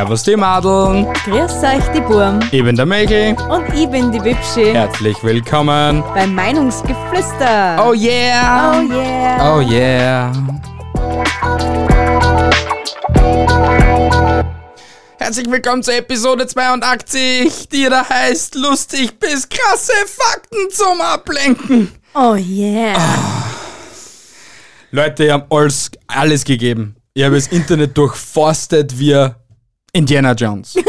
Servus die Madeln, Grüß euch, die Burm. ich bin der Mäkel. Und ich bin die Wipschi Herzlich willkommen. beim Meinungsgeflüster. Oh yeah! Oh yeah. Oh yeah! Herzlich willkommen zur Episode 82, die da heißt lustig bis krasse Fakten zum Ablenken. Oh yeah. Leute, ich habe alles, alles gegeben. Ich habe das Internet durchforstet wie Indiana Jones.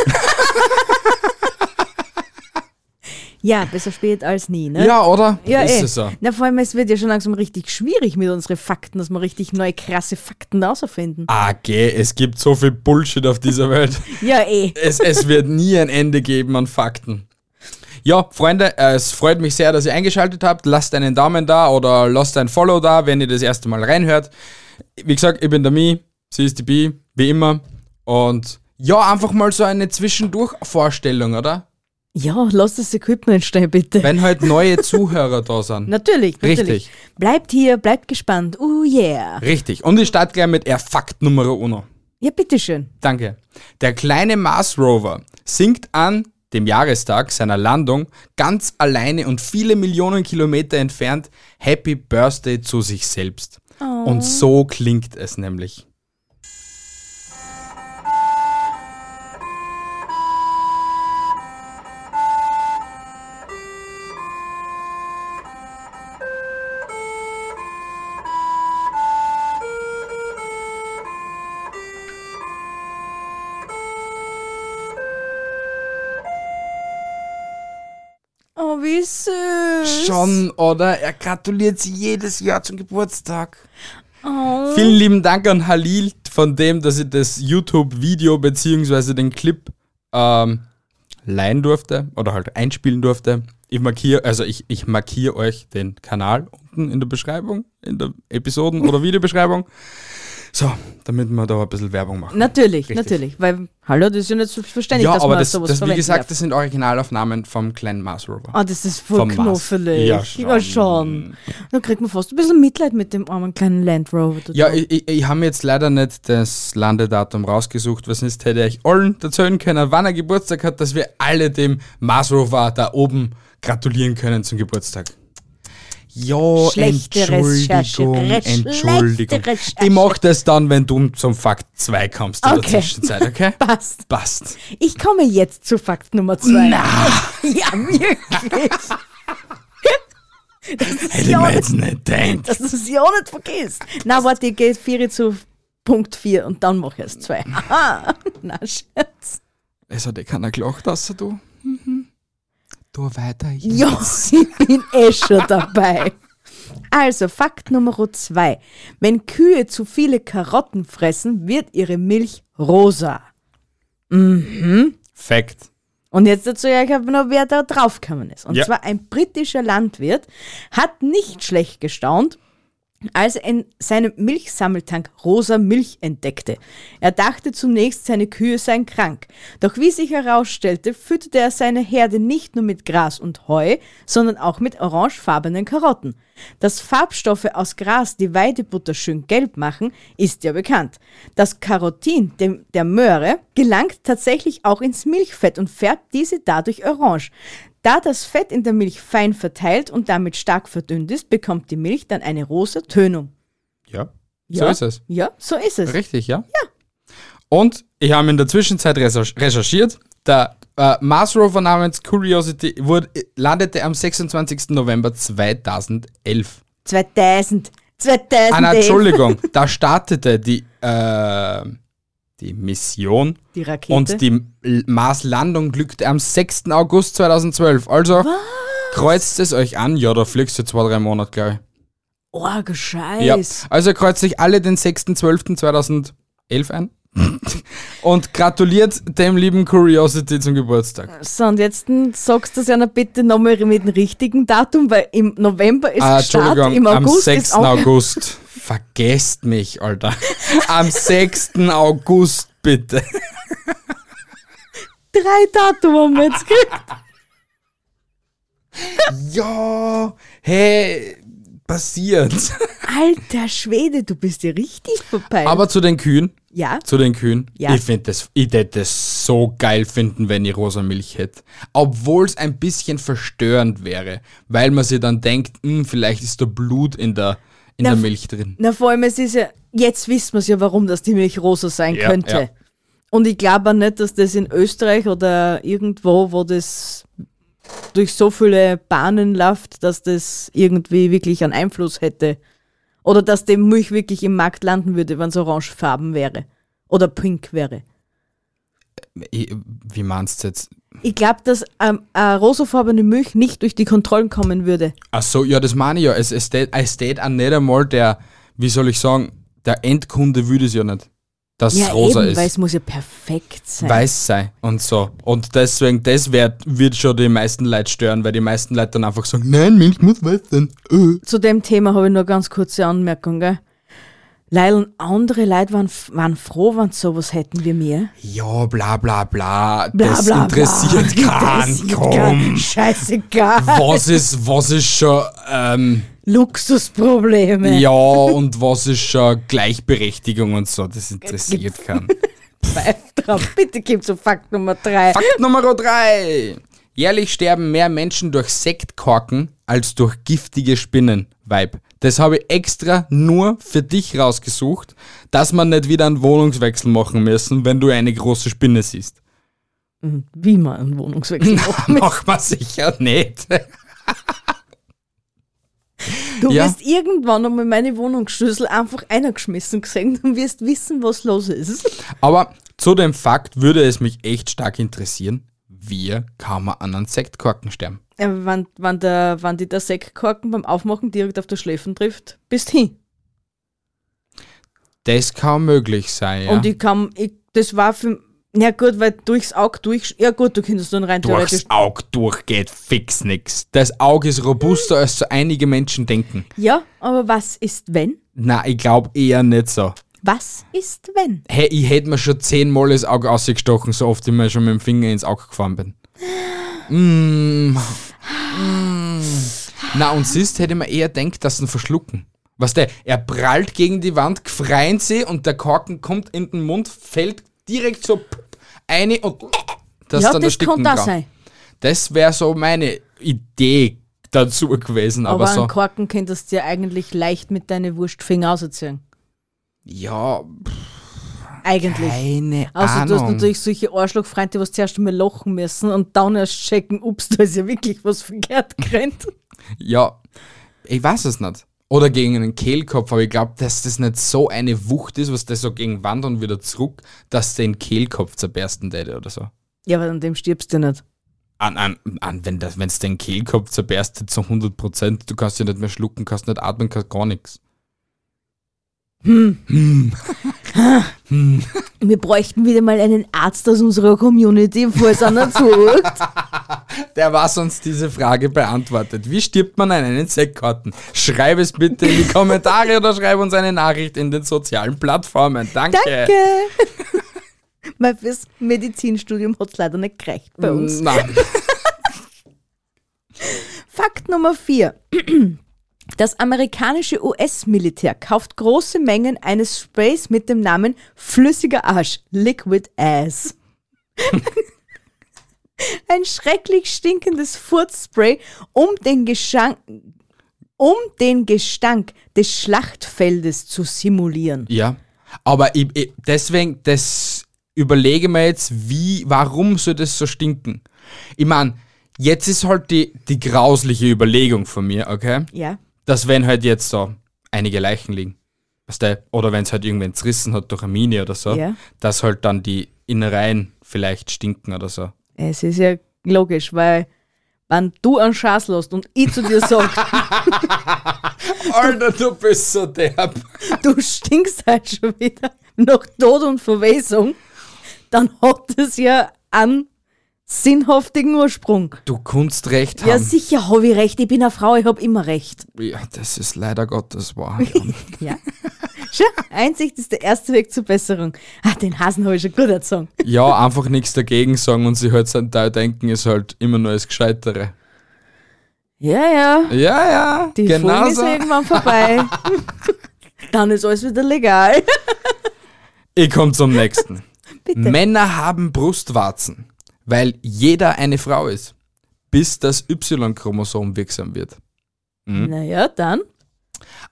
Ja, besser spät als nie, ne? Ja, oder? Ja, ist eh. es so. Na, vor allem, es wird ja schon langsam richtig schwierig mit unseren Fakten, dass wir richtig neue, krasse Fakten rausfinden. Ah, geh, es gibt so viel Bullshit auf dieser Welt. Ja, eh. es, es wird nie ein Ende geben an Fakten. Ja, Freunde, es freut mich sehr, dass ihr eingeschaltet habt. Lasst einen Daumen da oder lasst ein Follow da, wenn ihr das erste Mal reinhört. Wie gesagt, ich bin der Mi, sie ist die Bi, wie immer. Und ja, einfach mal so eine Zwischendurch-Vorstellung, oder? Ja, lass das Equipment stehen, bitte. Wenn halt neue Zuhörer da sind. Natürlich, natürlich. Richtig. Bleibt hier, bleibt gespannt. Oh yeah. Richtig. Und ich starte gleich mit R Fakt Nummer uno. Ja, bitteschön. Danke. Der kleine Mars Rover singt an dem Jahrestag seiner Landung ganz alleine und viele Millionen Kilometer entfernt Happy Birthday zu sich selbst. Und so klingt es nämlich. Oh, wie süß. Schon, oder? Er gratuliert sie jedes Jahr zum Geburtstag. Oh. Vielen lieben Dank an Halil, von dem, dass ich das YouTube-Video bzw. den Clip ähm, leihen durfte oder halt einspielen durfte. Ich markiere, also ich, ich markiere euch den Kanal unten in der Beschreibung, in der Episoden- oder Videobeschreibung. So, damit wir da ein bisschen Werbung machen. Natürlich, Richtig. natürlich. Weil, hallo, das ist ja nicht selbstverständlich, ja, dass aber man das, sowas das, wie gesagt, darf. das sind Originalaufnahmen vom kleinen Mars Rover. Ah, das ist voll knuffelig. Ja, Ja, schon. Da kriegt man fast ein bisschen Mitleid mit dem armen kleinen Land Rover. Ja, ich, ich, ich habe mir jetzt leider nicht das Landedatum rausgesucht, was sonst hätte ich allen erzählen können, wann er Geburtstag hat, dass wir alle dem Mars Rover da oben gratulieren können zum Geburtstag. Ja, Schlechte Entschuldigung, Entschuldigung. Recherche. Ich mach das dann, wenn du zum Fakt 2 kommst in Okay. der Zwischenzeit, okay? Passt. Passt. Ich komme jetzt zu Fakt Nummer zwei. Na, Ja, wirklich. das ist hätte ich ja mir nicht, jetzt nicht gedacht. dass du es ja nicht vergisst. Na, warte, ich gehe vier zu Punkt 4 und dann mache ich es zwei. Aha. Na, Schatz. Es hat eh keiner gelacht, außer du. Mhm. Du weiter. Ja, ich bin eh schon dabei. Also, Fakt Nummer zwei. Wenn Kühe zu viele Karotten fressen, wird ihre Milch rosa. Fact. Und jetzt dazu ja, ich habe noch, wer da draufgekommen ist. Und Ja. zwar ein britischer Landwirt hat nicht schlecht gestaunt, als er in seinem Milchsammeltank rosa Milch entdeckte. Er dachte zunächst, seine Kühe seien krank. Doch wie sich herausstellte, fütterte er seine Herde nicht nur mit Gras und Heu, sondern auch mit orangefarbenen Karotten. Dass Farbstoffe aus Gras die Weidebutter schön gelb machen, ist ja bekannt. Das Karotin dem, der Möhre gelangt tatsächlich auch ins Milchfett und färbt diese dadurch orange. Da das Fett in der Milch fein verteilt und damit stark verdünnt ist, bekommt die Milch dann eine rosa Tönung. Ja. Ja? So ist es. Ja, so ist es. Richtig, ja? Ja. Und ich habe in der Zwischenzeit recherch- recherchiert. Der äh, Mars Rover namens Curiosity wurde, landete am 26. November 2011. 2000. 2000. Ah, nein, Entschuldigung, da startete die, äh, die Mission Die Rakete. und die Mars-Landung glückte am 6. August 2012. Also kreuzt es euch an. Ja, da fliegst du zwei, drei Monate, glaube ich. oh, Ja. Scheiß. Also kreuzt sich alle den 6.12.2011 ein und gratuliert dem lieben Curiosity zum Geburtstag. So, und jetzt sagst du es ja noch bitte nochmal mit dem richtigen Datum, weil im November ist Ah, Start, im August am 6. ist auch August. Vergesst mich, Alter. Am 6. August, bitte. drei Datum haben wir jetzt gekriegt. Ja, hey, passiert. Alter Schwede, du bist ja richtig vorbei. Aber zu den Kühen. Ja. zu den Kühen. Ja. Ich finde das, ich hätte das so geil finden, wenn ich rosa Milch hätte. Obwohl es ein bisschen verstörend wäre, weil man sich dann denkt, hm, vielleicht ist da Blut in der, in Na, der Milch drin. Na, vor allem, es ist ja, jetzt wissen wir es ja, warum das die Milch rosa sein Ja, könnte. ja. Und ich glaube auch nicht, dass das in Österreich oder irgendwo, wo das durch so viele Bahnen läuft, dass das irgendwie wirklich einen Einfluss hätte. Oder dass die Milch wirklich im Markt landen würde, wenn es orangefarben wäre. Oder pink wäre. Ich, wie meinst du jetzt? Ich glaube, dass ähm, eine rosafarbene Milch nicht durch die Kontrollen kommen würde. Ach so, ja, das meine ich ja. Es, es, steht, es steht auch nicht einmal der, wie soll ich sagen, der Endkunde würde es ja nicht, dass es rosa eben, weil ist. es muss ja perfekt sein. Weiß sei und so. Und deswegen, das wird, wird schon die meisten Leute stören, weil die meisten Leute dann einfach sagen, nein, Milch muss weiß sein. Äh. Zu dem Thema habe ich nur ganz kurze Anmerkung, gell? Leil andere Leute waren, waren froh, wenn sie sowas hätten wie mir. Ja, bla bla bla. Bla, das bla, interessiert bla. keinen. Komm. Scheißegal. Was ist, was ist schon, ähm, Luxusprobleme. ja, und was ist schon Gleichberechtigung und so, das interessiert keinen. Pfeif drauf. Bitte gib zu Fakt Nummer drei. Fakt Nummer drei. Jährlich sterben mehr Menschen durch Sektkorken als durch giftige Spinnen. Weib. Das habe ich extra nur für dich rausgesucht, dass man nicht wieder einen Wohnungswechsel machen müssen, wenn du eine große Spinne siehst. Wie man einen Wohnungswechsel macht. Mach man sicher nicht. Du Ja. wirst irgendwann einmal meine Wohnungsschlüssel einfach eingeschmissen gesehen und wirst wissen, was los ist. Aber zu dem Fakt würde es mich echt stark interessieren, wie kann man an einen Sektkorken sterben? Ja, wenn, wenn, der, wenn die der Sektkorken beim Aufmachen direkt auf der Schläfen trifft, bist hin. Das kann möglich sein, ja. Und ich kann, ich, das war für, na gut, weil durchs Auge durch, ja gut, du könntest dann rein. Durchs Auge durchgeht fix nix. Das Auge ist robuster, als so einige Menschen denken. Ja, aber was ist wenn? Na, ich glaube eher nicht so. Was ist wenn? Hey, ich hätte mir schon zehnmal das Auge ausgestochen, so oft ich mir schon mit dem Finger ins Auge gefahren bin. Mm. Mm. Na, und siehst, hätte ich mir eher gedacht, dass sie ihn verschlucken. Was der, er prallt gegen die Wand, gefreien sie und der Korken kommt in den Mund, fällt direkt so eine und das ja, dann das ersticken kann da kann. sein. Das wäre so meine Idee dazu gewesen, aber, Aber, so. einen Korken könntest du ja eigentlich leicht mit deinen Wurstfinger ausziehen. Ja, Eigentlich. keine Also du hast Ahnung. natürlich solche Arschlochfreunde, die zuerst einmal lachen müssen und dann erst checken, ups, da ist ja wirklich was verkehrt gerannt. Ja, ich weiß es nicht. Oder gegen einen Kehlkopf, aber ich glaube, dass das nicht so eine Wucht ist, was das so gegen Wand und wieder zurück, dass den Kehlkopf zerbersten täte oder so. Ja, aber an dem stirbst du nicht. An, an, an wenn wenn's den Kehlkopf zerberstet zu 100 Prozent, du kannst ja nicht mehr schlucken, kannst nicht atmen, kannst gar nichts. Wir bräuchten wieder mal einen Arzt aus unserer Community, falls einer zuhört. Der was uns diese Frage beantwortet. Wie stirbt man an einen Sektkarten? Schreib es bitte in die Kommentare oder schreib uns eine Nachricht in den sozialen Plattformen. Danke. Danke! Weil fürs Medizinstudium hat es leider nicht gereicht bei uns. Nein. Fakt Nummer 4. Das amerikanische US-Militär kauft große Mengen eines Sprays mit dem Namen flüssiger Arsch, Liquid Ass. Ein schrecklich stinkendes Furzspray, um den Gestank, um den Gestank des Schlachtfeldes zu simulieren. Ja, aber ich, ich, deswegen, das überlege mir jetzt, wie, warum soll das so stinken? Ich meine, jetzt ist halt die, die grausliche Überlegung von mir, okay? Ja. Dass wenn halt jetzt so einige Leichen liegen, weißt du, oder wenn es halt irgendwen zerrissen hat durch eine Mine oder so, Ja. dass halt dann die Innereien vielleicht stinken oder so. Es ist ja logisch, weil wenn du einen Schatz lässt und ich zu dir sag, Alter, du bist so derb. du stinkst halt schon wieder nach Tod und Verwesung, dann hat das ja einen sinnhaftigen Ursprung. Du kannst recht Ja, haben. sicher habe ich recht. Ich bin eine Frau, ich habe immer recht. Ja, das ist leider Gottes wahr. Ja. Schau, Einsicht ist der erste Weg zur Besserung. Ah, den Hasen habe ich schon gut erzogen. Ja, einfach nichts dagegen sagen und sie halt sein Teil denken, ist halt immer nur das Gescheitere. Ja, ja. Ja, ja, Die genau Folge ist so. irgendwann vorbei. dann ist alles wieder legal. Ich komme zum nächsten. Bitte. Männer haben Brustwarzen, weil jeder eine Frau ist, bis das Y-Chromosom wirksam wird. Naja, dann.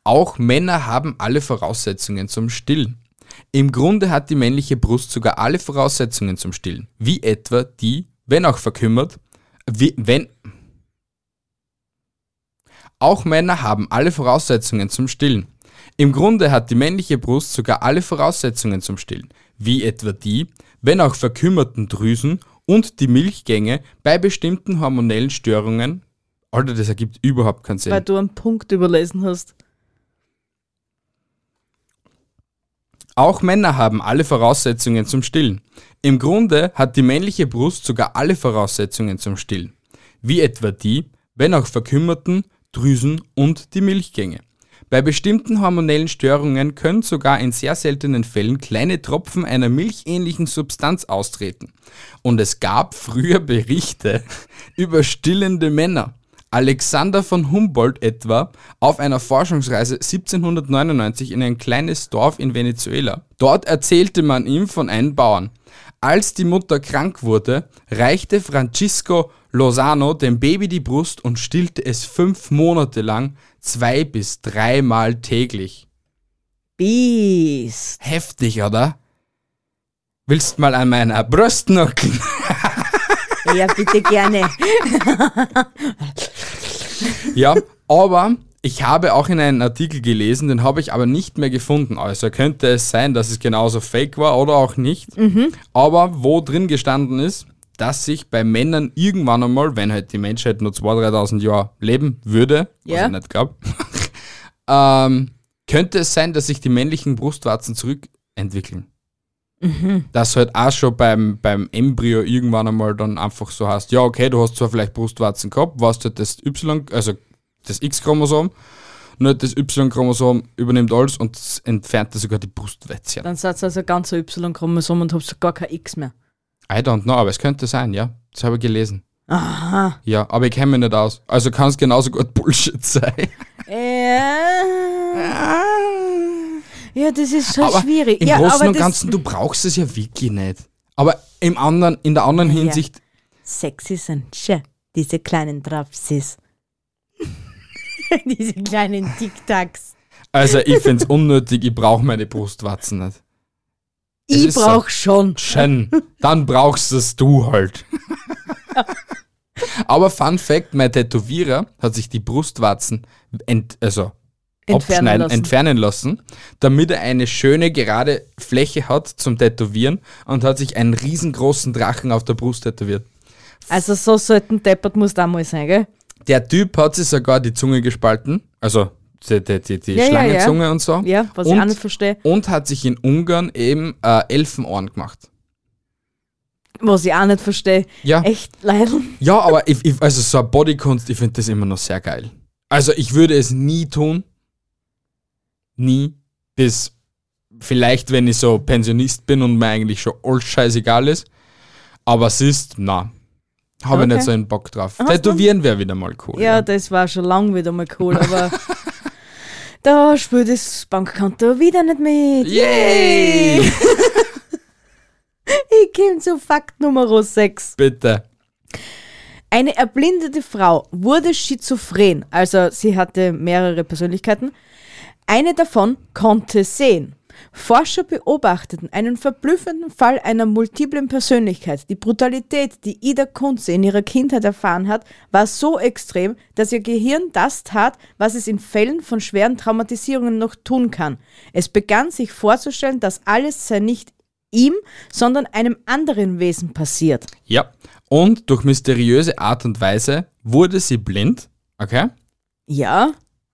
Auch Männer haben alle Voraussetzungen zum Stillen. Im Grunde hat die männliche Brust sogar alle Voraussetzungen zum Stillen, wie etwa die, wenn auch verkümmert, wie, wenn. Auch Männer haben alle Voraussetzungen zum Stillen. Im Grunde hat die männliche Brust sogar alle Voraussetzungen zum Stillen, wie etwa die, wenn auch verkümmerten Drüsen und die Milchgänge bei bestimmten hormonellen Störungen. Alter, das ergibt überhaupt keinen Sinn. Weil du einen Punkt überlesen hast. Auch Männer haben alle Voraussetzungen zum Stillen. Im Grunde hat die männliche Brust sogar alle Voraussetzungen zum Stillen, wie etwa die, wenn auch verkümmerten, Drüsen und die Milchgänge. Bei bestimmten hormonellen Störungen können sogar in sehr seltenen Fällen kleine Tropfen einer milchähnlichen Substanz austreten. Und es gab früher Berichte über stillende Männer. Alexander von Humboldt etwa auf einer Forschungsreise 1799 in ein kleines Dorf in Venezuela. Dort erzählte man ihm von einem Bauern. Als die Mutter krank wurde, reichte Francisco Lozano dem Baby die Brust und stillte es fünf Monate lang, zwei bis dreimal täglich. Biest. Heftig, oder? Willst mal an meiner Brust nuckeln? Ja, bitte gerne. Ja, aber ich habe auch in einem Artikel gelesen, den habe ich aber nicht mehr gefunden. Also könnte es sein, dass es genauso fake war oder auch nicht. Aber wo drin gestanden ist, dass sich bei Männern irgendwann einmal, wenn halt die Menschheit nur 2.000, 3.000 Jahre leben würde, was Ja. ich nicht glaube, ähm, könnte es sein, dass sich die männlichen Brustwarzen zurückentwickeln. Dass halt auch schon beim, beim Embryo irgendwann einmal dann einfach so hast, ja, okay, du hast zwar vielleicht Brustwarzen gehabt, warst halt das Y, also das X-Chromosom, nur das Y-Chromosom übernimmt alles und entfernt sogar die Brustwetzchen. Dann seid ihr also ganz Y-Chromosom und habt gar kein X mehr. I don't know, aber es könnte sein, ja. Das habe ich gelesen. Aha. Ja, aber ich kenne mich nicht aus. Also kann es genauso gut Bullshit sein. Ja. Ja, das ist schon aber schwierig. Im ja, Großen und Ganzen, du brauchst es ja wirklich nicht. Aber im anderen, in der anderen Ja. Hinsicht, Sexy sind schon diese kleinen Trapsis. diese kleinen Tic-Tacs. also ich finde es unnötig, ich brauche meine Brustwarzen nicht. Ich ist so. brauch schon. Schön, dann brauchst es du halt. Aber Fun Fact, mein Tätowierer hat sich die Brustwarzen ent, also Entfernen lassen. entfernen lassen, damit er eine schöne gerade Fläche hat zum Tätowieren und hat sich einen riesengroßen Drachen auf der Brust tätowiert. Also so sollten deppert muss da mal sein, gell? Der Typ hat sich sogar die Zunge gespalten, also die, die, die, Ja, ja, Schlangenzunge und so. Ja, was und, ich auch nicht verstehe. Und hat sich in Ungarn eben äh, Elfenohren gemacht. Was ich auch nicht verstehe. Ja. Echt leider. Ja, aber ich, ich, also so eine Bodykunst, ich finde das immer noch sehr geil. Also ich würde es nie tun. Nie. Bis vielleicht, wenn ich so Pensionist bin und mir eigentlich schon alles scheißegal ist. Aber es ist, na, habe ich Okay. nicht so einen Bock drauf. Du? Tätowieren wäre wieder mal cool. Ja, das war schon lang wieder mal cool, aber da spielt das Bankkonto wieder nicht mit. Yay! Ich komme zu Fakt Nummer 6. Bitte. Eine erblindete Frau wurde schizophren, also sie hatte mehrere Persönlichkeiten. Eine davon konnte sehen. Forscher beobachteten einen verblüffenden Fall einer multiplen Persönlichkeit. Die Brutalität, die Ida Kunze in ihrer Kindheit erfahren hat, war so extrem, dass ihr Gehirn das tat, was es in Fällen von schweren Traumatisierungen noch tun kann. Es begann sich vorzustellen, dass alles sei nicht ihm, sondern einem anderen Wesen passiert. Ja. Und durch mysteriöse Art und Weise wurde sie blind. Okay? Ja,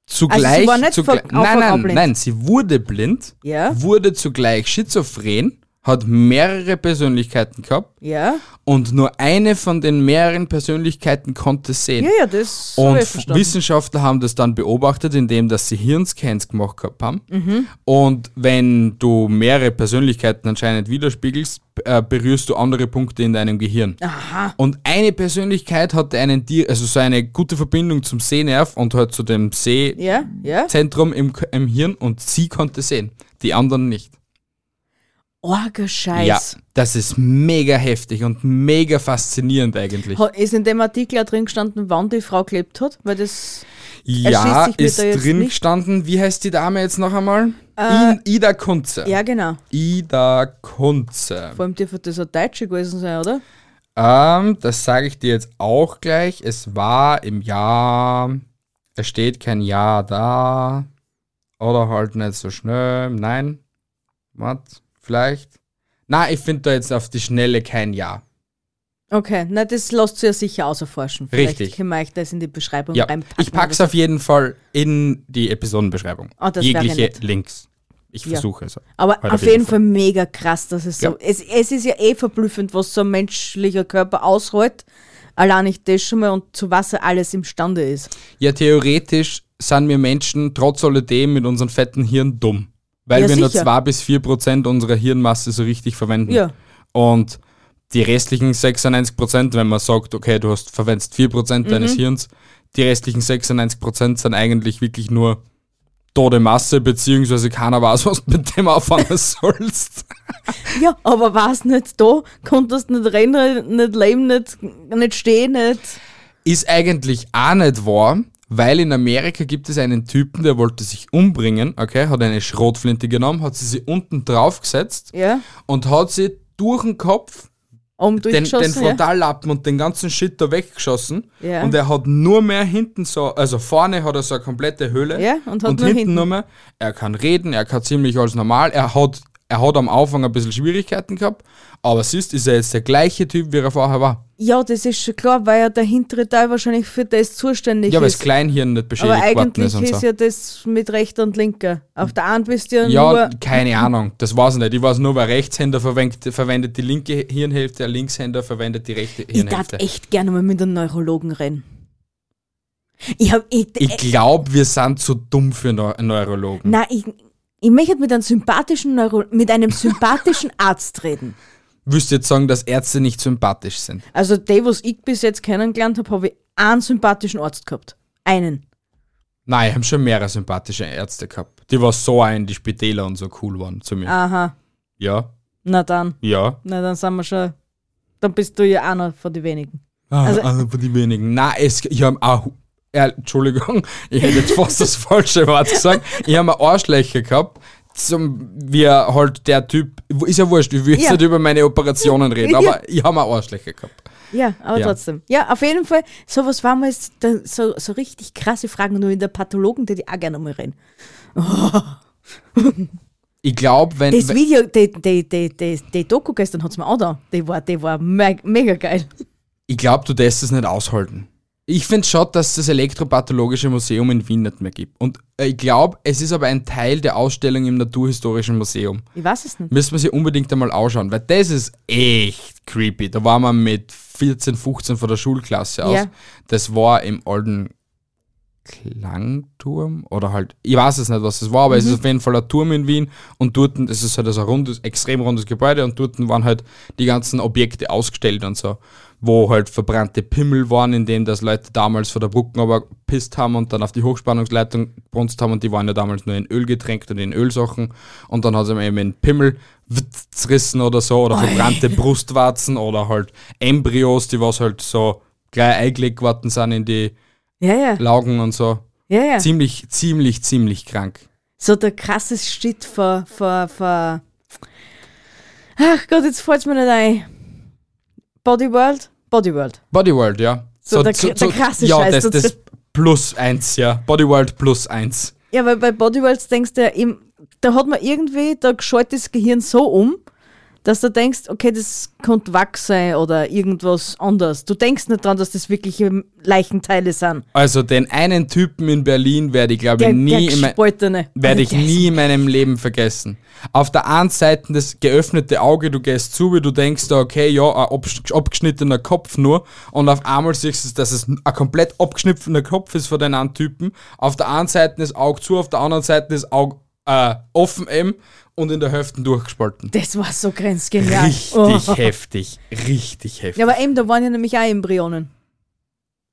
Zugleich. Also zugleich von Anfang nein, nein, nein, sie wurde blind, Ja. wurde zugleich schizophren, hat mehrere Persönlichkeiten gehabt ja. und nur eine von den mehreren Persönlichkeiten konnte sehen. Ja, ja, das Und verstanden. Wissenschaftler haben das dann beobachtet, indem dass sie Hirnscans gemacht gehabt haben. Mhm. Und wenn du mehrere Persönlichkeiten anscheinend widerspiegelst, äh, berührst du andere Punkte in deinem Gehirn. Aha. Und eine Persönlichkeit hatte einen, also so eine gute Verbindung zum Sehnerv und halt zu dem Sehzentrum Ja, ja. im, im Hirn und sie konnte sehen, die anderen nicht. Orger Scheiß. Ja, das ist mega heftig und mega faszinierend eigentlich. Ist in dem Artikel auch drin gestanden, wann die Frau gelebt hat? Weil das. Ja, ist da jetzt drin nicht. gestanden. Wie heißt die Dame jetzt noch einmal? Äh, Ida Kunze. Ja, genau. Ida Kunze. Vor allem dürfte das eine Deutsche gewesen sein, oder? Ähm, das sage ich dir jetzt auch gleich. Es war im Jahr. Es steht kein Jahr da. Oder halt nicht so schnell. Nein. Was? Vielleicht. Na, ich finde da jetzt auf die Schnelle kein Jahr. Okay, na, das lässt sich ja sicher auserforschen. Vielleicht Richtig. können wir euch das in die Beschreibung Ja, reinpacken. ich pack's oder auf jeden Fall in die Episodenbeschreibung. Ah, das wäre Jegliche. Links. Ich Ja. versuche es. so. Aber auf jeden Fall mega krass, dass es so. Ja. Es, es ist ja eh verblüffend, was so ein menschlicher Körper aushält. Allein nicht das schon mal und zu was er alles imstande ist. Ja, theoretisch sind wir Menschen trotz alledem mit unserem fetten Hirn dumm. Weil Ja, wir nur sicher. 2 bis 4 Prozent unserer Hirnmasse so richtig verwenden. Ja. Und die restlichen 96 Prozent, wenn man sagt, okay, du hast verwendest 4 Prozent deines Mhm. Hirns, die restlichen 96 Prozent sind eigentlich wirklich nur tote Masse, beziehungsweise keiner weiß, was du mit dem anfangen sollst. Ja, aber war's nicht da? Konntest nicht rennen, nicht leben, nicht, nicht stehen, nicht. Ist eigentlich auch nicht wahr, weil in Amerika gibt es einen Typen, der wollte sich umbringen, okay, hat eine Schrotflinte genommen, hat sie sich unten draufgesetzt Ja, und hat sie durch den Kopf um den, den durchgeschossen. ja. Frontallappen und den ganzen Shit da weggeschossen. Ja. Und er hat nur mehr hinten so, also vorne hat er so eine komplette Höhle. Ja, und hat nur hinten, hinten. nur mehr. Er kann reden, er kann ziemlich alles normal. Er hat, er hat am Anfang ein bisschen Schwierigkeiten gehabt, aber siehst, ist er jetzt der gleiche Typ, wie er vorher war. Ja, das ist schon klar, weil ja der hintere Teil wahrscheinlich für das zuständig Ja, weil das ist. Kleinhirn nicht Aber beschädigt worden eigentlich ist und ist so. ja das mit rechter und linker. Auf der einen bist du ja, Ja, nur. keine Ahnung, das weiß ich nicht. Ich weiß nur, weil Rechtshänder verwendet, verwendet die linke Hirnhälfte, der Linkshänder verwendet die rechte Ich darf Hirnhälfte. echt gerne mal mit einem Neurologen reden. Ich. Ich, Ich glaube, wir sind zu dumm für Neu Neurologen. Nein, ich, ich möchte mit einem sympathischen Neuro mit einem sympathischen Arzt reden. Würdest du jetzt sagen, dass Ärzte nicht sympathisch sind? Also die, was ich bis jetzt kennengelernt habe, habe ich einen sympathischen Arzt gehabt. Einen. Nein, ich habe schon mehrere sympathische Ärzte gehabt. Die war so ein, die Spitäler und so cool waren zu mir. Aha. Ja, Na dann. ja. Na dann sind wir schon. Dann bist du ja einer von den wenigen. Ah, Also- einer von den wenigen. Nein, es, ich habe auch. Äh, Entschuldigung, ich hätte jetzt fast das falsche Wort gesagt. Ich habe Arschlöcher gehabt, zum, wie halt der Typ, ist ja wurscht, ich will jetzt Ja. nicht über meine Operationen reden, Ja. aber ich habe Arschlöcher gehabt. Ja, aber Ja. trotzdem. Ja, auf jeden Fall, sowas war mal so, so richtig krasse Fragen, nur in der Pathologen, die die auch gerne mal reden. Ich glaube, wenn, Das Video, die, die, die, die, die Doku gestern hat es mir auch da. Die war, die war me mega geil. ich glaube, du darfst es nicht aushalten. Ich finde schon, dass es das Elektropathologische Museum in Wien nicht mehr gibt. Und äh, ich glaube, es ist aber ein Teil der Ausstellung im Naturhistorischen Museum. Ich weiß es nicht. Müssen wir sie unbedingt einmal anschauen, weil das ist echt creepy. Da waren wir mit 14, 15 von der Schulklasse aus. Ja. Das war im alten Klangturm oder halt, ich weiß es nicht, was das war, aber Mhm. es ist auf jeden Fall ein Turm in Wien und dort, es ist halt so ein rundes, extrem rundes Gebäude und dort waren halt die ganzen Objekte ausgestellt und so, wo halt verbrannte Pimmel waren, in denen das Leute damals von der Brücken aber pisst haben und dann auf die Hochspannungsleitung brunst haben und die waren ja damals nur in Öl getränkt und in Ölsachen und dann hat es eben in Pimmel zerrissen oder so oder verbrannte Brustwarzen oder halt Embryos, die was halt so gleich eingelegt worden sind in die Ja, ja. Laugen und so. Ja, ja. Ziemlich, ziemlich, ziemlich krank. So der krasse Shit vor, vor, vor. Ach Gott, jetzt fällt mir nicht ein. Bodyworld? Bodyworld. Bodyworld, ja. So der- der krasse Ja, Scheiß das, das plus eins, ja. Bodyworld plus eins. Ja, weil bei Bodyworlds denkst du ja, da hat man irgendwie, da geschaltet das Gehirn so um, dass du denkst, okay, das könnte Wachs sein oder irgendwas anderes. Du denkst nicht dran, dass das wirkliche Leichenteile sind. Also den einen Typen in Berlin werde ich, glaube ich, nie in mein, werde ich nie in meinem Leben vergessen. Auf der einen Seite das geöffnete Auge, du gehst zu, wie du denkst, okay, ja, ein abgeschnittener Kopf nur. Und auf einmal siehst du, dass es ein komplett abgeschnittener Kopf ist von den anderen Typen. Auf der einen Seite das Auge zu, auf der anderen Seite das Auge äh, offen eben und in der Hälfte durchgespalten. Das war so grenzgenial. Richtig Oh. heftig, richtig heftig. Ja, aber eben, da waren ja nämlich auch Embryonen.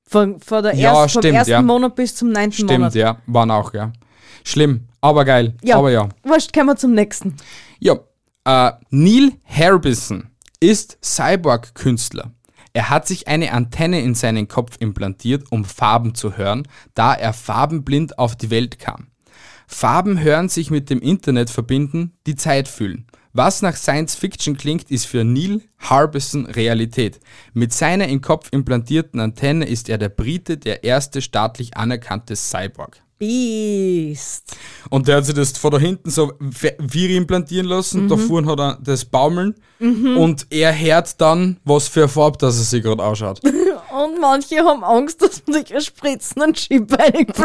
Von, von der Ja, erst, vom stimmt, ersten ja. Monat bis zum neunten Stimmt, Monat. ja, waren auch, ja. Schlimm, aber geil. Ja. Aber ja. Wurscht, kommen wir zum nächsten. Ja, Äh, Neil Harbison ist Cyborg-Künstler. Er hat sich eine Antenne in seinen Kopf implantiert, um Farben zu hören, da er farbenblind auf die Welt kam. Farben hören sich mit dem Internet verbinden, die Zeit fühlen. Was nach Science Fiction klingt, ist für Neil Harbison Realität. Mit seiner im Kopf implantierten Antenne ist er der Brite, der erste staatlich anerkannte Cyborg. Beast. Und der hat sich das von da hinten so Viri implantieren lassen, da vorne hat er das Baumeln und er hört dann, was für eine Farbe das er sich gerade ausschaut. Und manche haben Angst, dass man sich ein Spritzen und kriegt.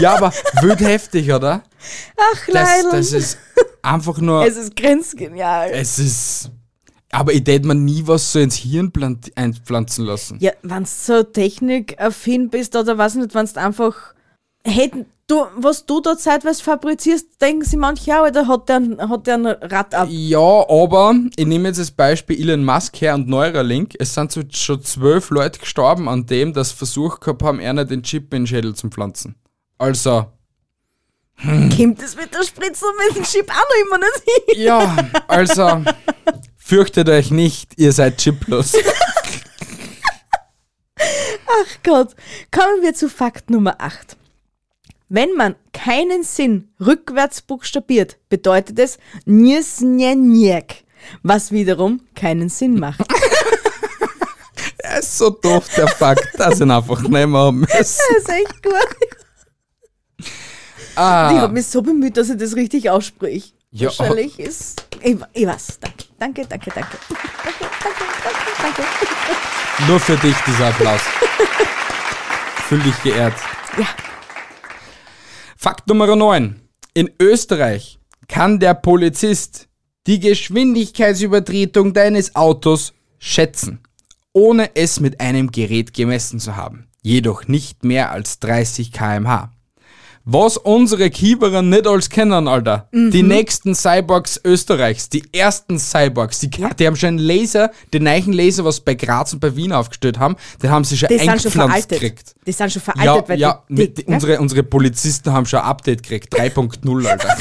Ja, aber wild heftig, oder? Ach, Das, Leidl. das ist einfach nur. es ist grenzgenial. Es ist. Aber ich hätte mir nie was so ins Hirn einpflanzen lassen. Ja, wenn du so technikaffin bist oder was nicht, wenn du einfach. Hätten, du, was du da zeitweise fabrizierst, denken sie manche auch, oder hat der, ein- hat der ein Rad ab? Ja, aber ich nehme jetzt das Beispiel Elon Musk her und Neuralink. Es sind so schon zwölf Leute gestorben an dem, dass sie Versuch gehabt haben, einer den Chip in den Schädel zu pflanzen. Also, Kommt das mit der Spritze und mit dem Chip auch noch immer nicht hin? ja, also, fürchtet euch nicht, ihr seid chiplos. Ach Gott. Kommen wir zu Fakt Nummer 8. Wenn man keinen Sinn rückwärts buchstabiert, bedeutet es Njesnjenjek, was wiederum keinen Sinn macht. Er ist so doof, der Fakt, dass ich ihn einfach nehmen haben müssen. Das ist echt gut. Ich Ah, habe mich so bemüht, dass ich das richtig ausspreche. Ja. Wahrscheinlich ist. Ich, weiß. Danke, danke, danke, danke. Danke, danke, danke, danke. nur für dich dieser Applaus. Fühl dich geehrt. Ja. Fakt Nummer 9. In Österreich kann der Polizist die Geschwindigkeitsübertretung deines Autos schätzen, ohne es mit einem Gerät gemessen zu haben. Jedoch nicht mehr als 30 km/h. Was unsere Kieberer nicht als kennen, Alter. Die nächsten Cyborgs Österreichs, die ersten Cyborgs, die, die haben schon einen Laser, den neuen Laser, was bei Graz und bei Wien aufgestellt haben, den haben sie schon Die sind schon eingepflanzt veraltet. gekriegt. Die sind schon Ja, veraltet, weil ja, die, die, unsere, unsere Polizisten haben schon ein Update gekriegt. 3.0, Alter.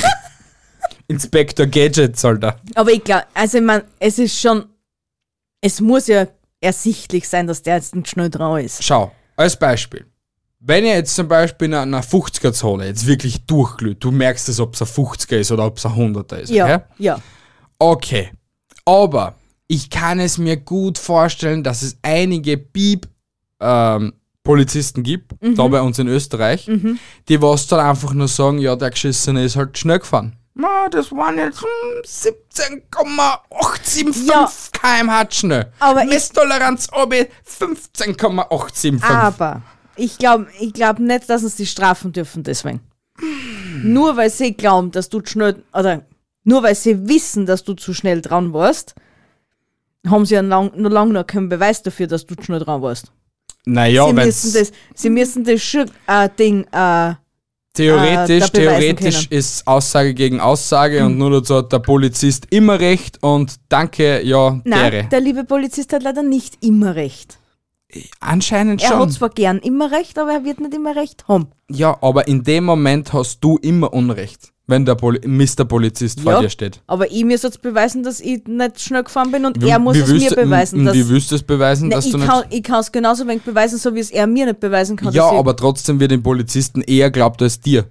Inspector Gadgets, Alter. Aber ich glaube, also ich mein, es ist schon, es muss ja ersichtlich sein, dass der jetzt nicht schnell dran ist. Schau, als Beispiel. Wenn ihr jetzt zum Beispiel in einer 50er-Zone jetzt wirklich durchglüht, du merkst es, ob es ein 50er ist oder ob es ein 100er ist. Ja, Okay? ja. okay. Aber ich kann es mir gut vorstellen, dass es einige Piep ähm, Polizisten gibt, Mhm. da bei uns in Österreich, die was dann einfach nur sagen, ja, der Geschissene ist halt schnell gefahren. Na, das waren jetzt hm, 17,875 Ja. km/h schnell. Aber ich- Messtoleranz obi 15,875. Aber ich glaube ich glaub nicht, dass uns die strafen dürfen deswegen. Nur weil sie glauben, dass du schnell, oder nur weil sie wissen, dass du zu schnell dran warst, haben sie ja lang, noch lange noch keinen Beweis dafür, dass du zu schnell dran warst. Naja, sie, müssen das, sie müssen das schon, äh, Ding, äh, theoretisch, äh, theoretisch können. ist Aussage gegen Aussage und nur dazu hat der Polizist immer recht und danke, ja, nein, der liebe Polizist hat leider nicht immer recht. Anscheinend Er schon. hat zwar gern immer recht, aber er wird nicht immer recht haben. Ja, aber in dem Moment hast du immer Unrecht, wenn der Poli Mr. Polizist vor Ja. dir steht. Aber ich muss jetzt beweisen, dass ich nicht schnell gefahren bin und er muss es mir beweisen. dass, Wie willst du es beweisen, Nein, dass ich du nicht... kann ich kann es genauso wenig beweisen, so wie es er mir nicht beweisen kann. ja, aber trotzdem wird dem Polizisten eher glaubt als dir.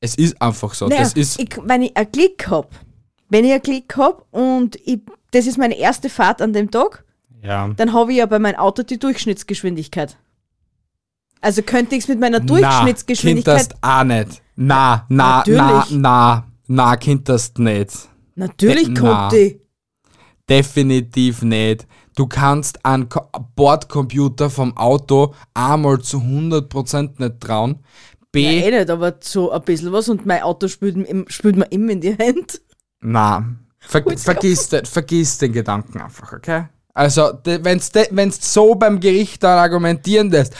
Es ist einfach so. Naja, das ist... ich, wenn ich einen Klick hab, wenn ich einen Klick hab und ich, das ist meine erste Fahrt an dem Tag, ja. dann habe ich ja bei meinem Auto die Durchschnittsgeschwindigkeit. Also könnte ich es mit meiner Na, Durchschnittsgeschwindigkeit. Kind das auch nicht. Na, na, na, Natürlich. na, na, Kind das nicht. Natürlich Na. konnte ich. Definitiv nicht. Du kannst einen Bordcomputer vom Auto einmal zu 100% nicht trauen. B, Ja, eh nicht, aber so ein bisschen was und mein Auto spült, spült mir immer in die Hände. na, ver vergiss, den, vergiss den Gedanken einfach, okay? Also, de, wenn's so beim Gericht dann argumentieren lässt,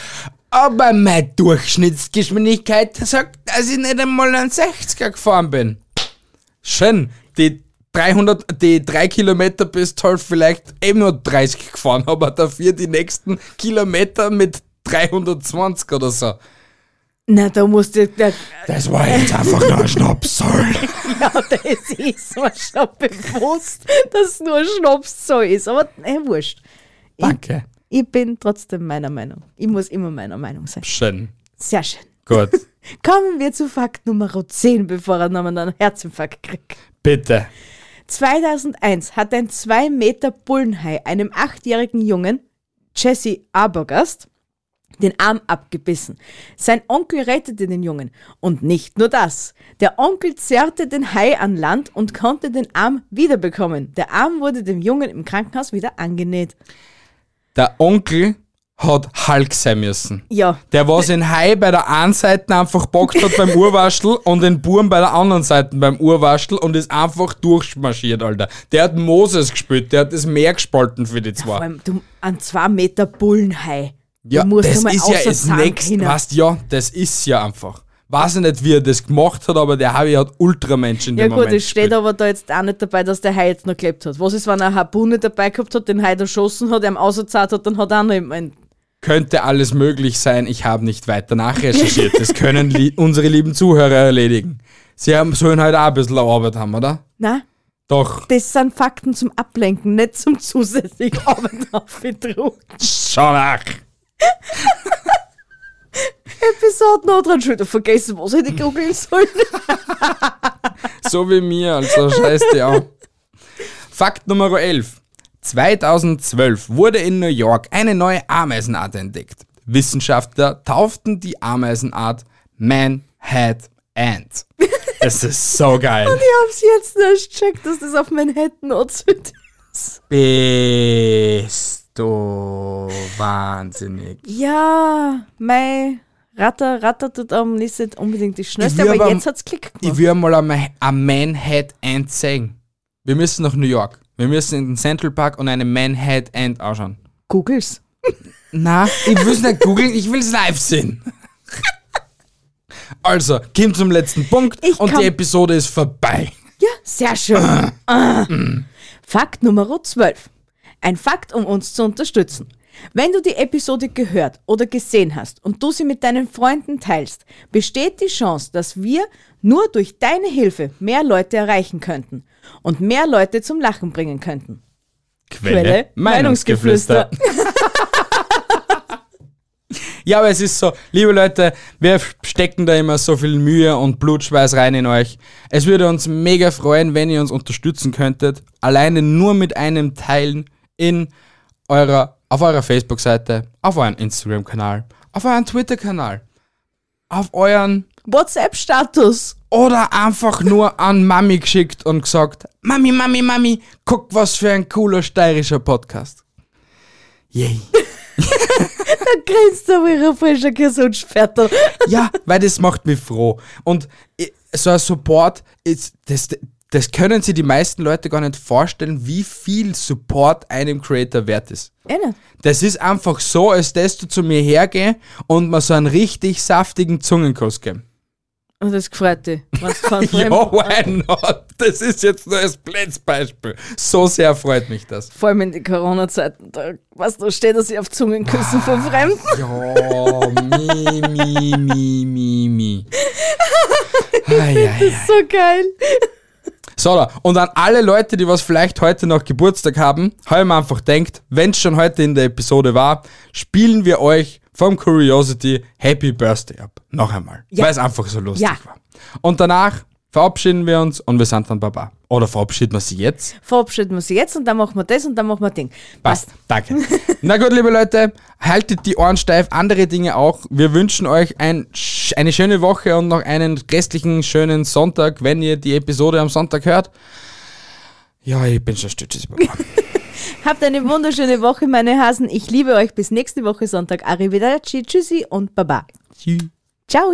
aber meine Durchschnittsgeschwindigkeit sagt, dass ich nicht einmal einen 60er gefahren bin. Schön, die 300, die 3 Kilometer bist halt vielleicht eben nur 30 gefahren, aber dafür die nächsten Kilometer mit 320 oder so. Na, da musst du. Da, Das war jetzt einfach nur ein Schnapszahl. ja, das ist mir schon bewusst, dass es nur ein Schnapszahl ist. Aber eh, wurscht. Danke. Ich bin trotzdem meiner Meinung. Ich muss immer meiner Meinung sein. Schön. Sehr schön. Gut. Kommen wir zu Fakt Nummer 10, bevor er nochmal einen Herzinfarkt kriegt. Bitte. 2001 hat ein 2 Meter Bullenhai einem achtjährigen Jungen, Jesse Arbogast, den Arm abgebissen. Sein Onkel rettete den Jungen. Und nicht nur das. Der Onkel zerrte den Hai an Land und konnte den Arm wiederbekommen. Der Arm wurde dem Jungen im Krankenhaus wieder angenäht. Der Onkel hat Hulk sein müssen. Ja, Der, was den Hai bei der einen Seite einfach bockt hat beim Urwaschel und den Burm bei der anderen Seite beim Urwaschel und ist einfach durchmarschiert, Alter. Der hat Moses gespielt, der hat das Meer gespalten für die vor zwei. allem du, ein 2 Meter Bullenhai. Ja, das ist ja das nächste, weißt ja, das ist ja einfach. Weiß ich nicht, wie er das gemacht hat, aber der Harvey hat Ultramensch in Ja dem gut, Moment es steht aber da jetzt auch nicht dabei, dass der Hai jetzt noch gelebt hat. Was ist, wenn er eine Harpune dabei gehabt hat, den Hai erschossen hat, ihm ausgezahlt hat, dann hat er auch noch einen Könnte alles möglich sein, ich habe nicht weiter nachrecherchiert. Das können li unsere lieben Zuhörer erledigen. Sie haben, sollen halt auch ein bisschen Arbeit haben, oder? Na, Doch, das sind Fakten zum Ablenken, nicht zum zusätzlich Arbeit aufgedruckt. schau nach. Episode noch dran schon wieder vergessen, was hätte ich googeln sollen. So wie mir, also scheiß dir auch. Fakt Nummer 11. 2012 wurde in New York eine neue Ameisenart entdeckt. Wissenschaftler tauften die Ameisenart Man-Hat Ant. Es ist so geil. Ich hab's jetzt erst gecheckt, dass das auf Manhattan anzündet ist. Bist du wahnsinnig. Ja, mein Ratter rattert am nicht unbedingt die schnellste, Ich aber aber- jetzt hat's Klick Ich gemacht. will mal eine ein Man-Hat Ant sehen. Wir müssen nach New York. Wir müssen in den Central Park und eine Man-Hat Ant anschauen. Googles. Na, ich will es nicht googeln, ich will es live sehen. Also, kommt zum letzten Punkt Ich und die Episode ist vorbei. Ja, sehr schön. Ah. Fakt Nummer 12. Ein Fakt, um uns zu unterstützen. Wenn du die Episode gehört oder gesehen hast und du sie mit deinen Freunden teilst, besteht die Chance, dass wir nur durch deine Hilfe mehr Leute erreichen könnten und mehr Leute zum Lachen bringen könnten. Quelle, Meinungsgeflüster. Ja, aber es ist so, liebe Leute, wir stecken da immer so viel Mühe und Blutschweiß rein in euch. Es würde uns mega freuen, wenn ihr uns unterstützen könntet. Alleine nur mit einem Teilen in eurer, auf eurer Facebook-Seite, auf euren Instagram-Kanal, auf euren Twitter-Kanal, auf euren WhatsApp-Status. oder einfach nur an Mami geschickt und gesagt, Mami, Mami, Mami, guck, was für ein cooler steirischer Podcast. Yay. Da grinst aber ihre frische Gesundschperter. Ja, weil das macht mich froh. Und i- so ein Support, ist, das, das können sich die meisten Leute gar nicht vorstellen, wie viel Support einem Creator wert ist. Eh nicht. Das ist einfach so, als dass du zu mir hergeh und mir so einen richtig saftigen Zungenkuss geben. Und das gefreut dich. Ja, why not? Das ist jetzt nur ein Blitzbeispiel. So sehr freut mich das. Vor allem in die Corona-Zeiten, da, was da steht, dass ich auf Zungenküssen von Fremden. Ja, mi, mi, mi, mi, mi. Ei, ei, ei. So geil. So, und an alle Leute, die was vielleicht heute noch Geburtstag haben, habe ich mir einfach denkt, wenn es schon heute in der Episode war, spielen wir euch vom Curiosity Happy Birthday ab. Noch einmal. Ja. Weil es einfach so lustig Ja. war. Und danach verabschieden wir uns und wir sind dann Baba. Oder verabschieden wir sie jetzt? Verabschieden wir sie jetzt und dann machen wir das und dann machen wir Ding. Passt. Danke. Na gut, liebe Leute, haltet die Ohren steif, andere Dinge auch. Wir wünschen euch ein, eine schöne Woche und noch einen restlichen schönen Sonntag, wenn ihr die Episode am Sonntag hört. Ja, ich bin schon stützig. Habt eine wunderschöne Woche, meine Hasen. Ich liebe euch. Bis nächste Woche Sonntag. Arrivederci, tschüssi und baba. Tschüss. Ciao.